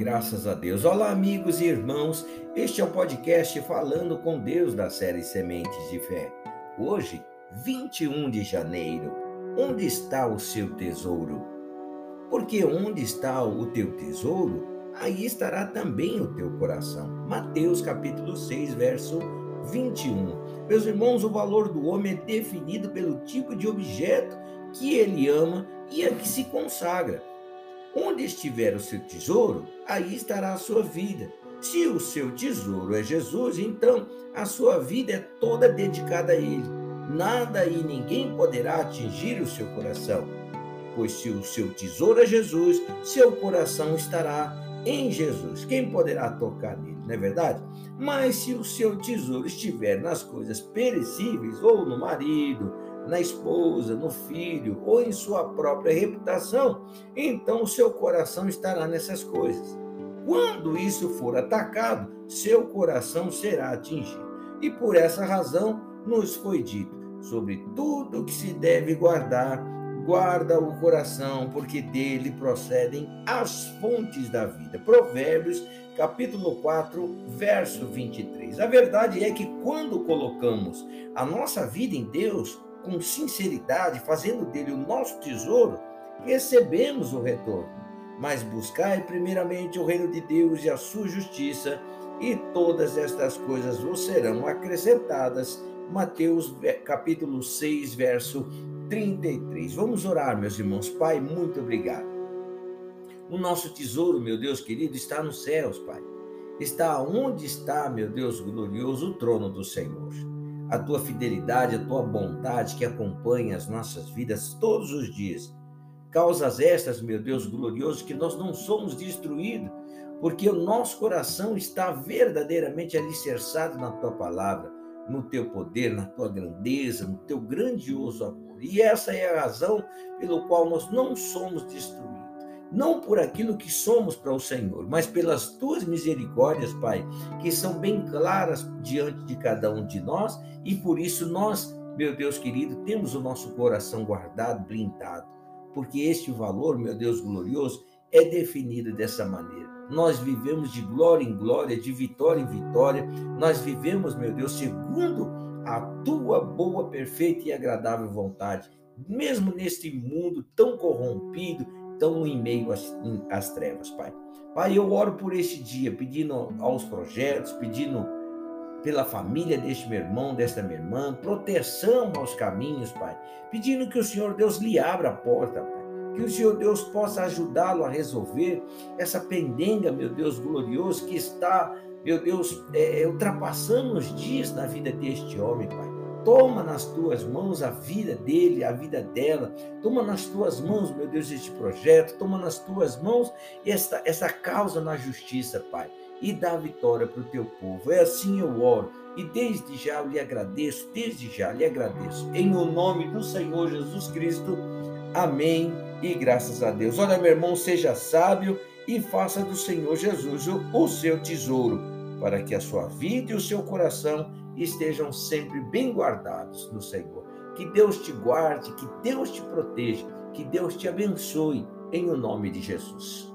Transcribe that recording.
Graças a Deus. Olá, amigos e irmãos. Este é o podcast Falando com Deus da série Sementes de Fé. Hoje, 21 de janeiro. Onde está o seu tesouro? Porque onde está o teu tesouro, aí estará também o teu coração. Mateus capítulo 6, verso 21. Meus irmãos, o valor do homem é definido pelo tipo de objeto que ele ama e a que se consagra. Onde estiver o seu tesouro, aí estará a sua vida. Se o seu tesouro é Jesus, então a sua vida é toda dedicada a Ele. Nada e ninguém poderá atingir o seu coração. Pois se o seu tesouro é Jesus, seu coração estará em Jesus. Quem poderá tocar nele, não é verdade? Mas se o seu tesouro estiver nas coisas perecíveis, ou no marido, na esposa, no filho ou em sua própria reputação, então o seu coração estará nessas coisas. Quando isso for atacado, seu coração será atingido. E por essa razão nos foi dito: sobre tudo que se deve guardar, guarda o coração, porque dele procedem as fontes da vida. Provérbios, capítulo 4, verso 23. A verdade é que quando colocamos a nossa vida em Deus, com sinceridade, fazendo dele o nosso tesouro, recebemos o retorno. Mas buscai primeiramente o reino de Deus e a sua justiça, e todas estas coisas vos serão acrescentadas. Mateus capítulo 6, verso 33. Vamos orar, meus irmãos. Pai, muito obrigado. O nosso tesouro, meu Deus querido, está nos céus, Pai. Está onde está, meu Deus glorioso, o trono do Senhor a tua fidelidade, a tua bondade que acompanha as nossas vidas todos os dias. Causas estas, meu Deus glorioso, que nós não somos destruídos, porque o nosso coração está verdadeiramente alicerçado na tua palavra, no teu poder, na tua grandeza, no teu grandioso amor. E essa é a razão pelo qual nós não somos destruídos não por aquilo que somos para o Senhor, mas pelas tuas misericórdias, Pai, que são bem claras diante de cada um de nós, e por isso nós, meu Deus querido, temos o nosso coração guardado, blindado, porque este valor, meu Deus glorioso, é definido dessa maneira. Nós vivemos de glória em glória, de vitória em vitória, nós vivemos, meu Deus, segundo a tua boa, perfeita e agradável vontade, mesmo neste mundo tão corrompido, estão em meio às, às trevas, Pai. Pai, eu oro por este dia, pedindo aos projetos, pedindo pela família deste meu irmão, desta minha irmã, proteção aos caminhos, Pai. Pedindo que o Senhor Deus lhe abra a porta, Pai. Que o Senhor Deus possa ajudá-lo a resolver essa pendenga, meu Deus glorioso, que está, meu Deus, é, ultrapassando os dias na vida deste homem, Pai. Toma nas tuas mãos a vida dele, a vida dela. Toma nas tuas mãos, meu Deus, este projeto. Toma nas tuas mãos esta, essa causa na justiça, Pai. E dá vitória para o teu povo. É assim eu oro. E desde já eu lhe agradeço, desde já lhe agradeço. Em o nome do Senhor Jesus Cristo. Amém. E graças a Deus. Olha, meu irmão, seja sábio e faça do Senhor Jesus o, o seu tesouro, para que a sua vida e o seu coração estejam sempre bem guardados no Senhor. Que Deus te guarde, que Deus te proteja, que Deus te abençoe, em o nome de Jesus.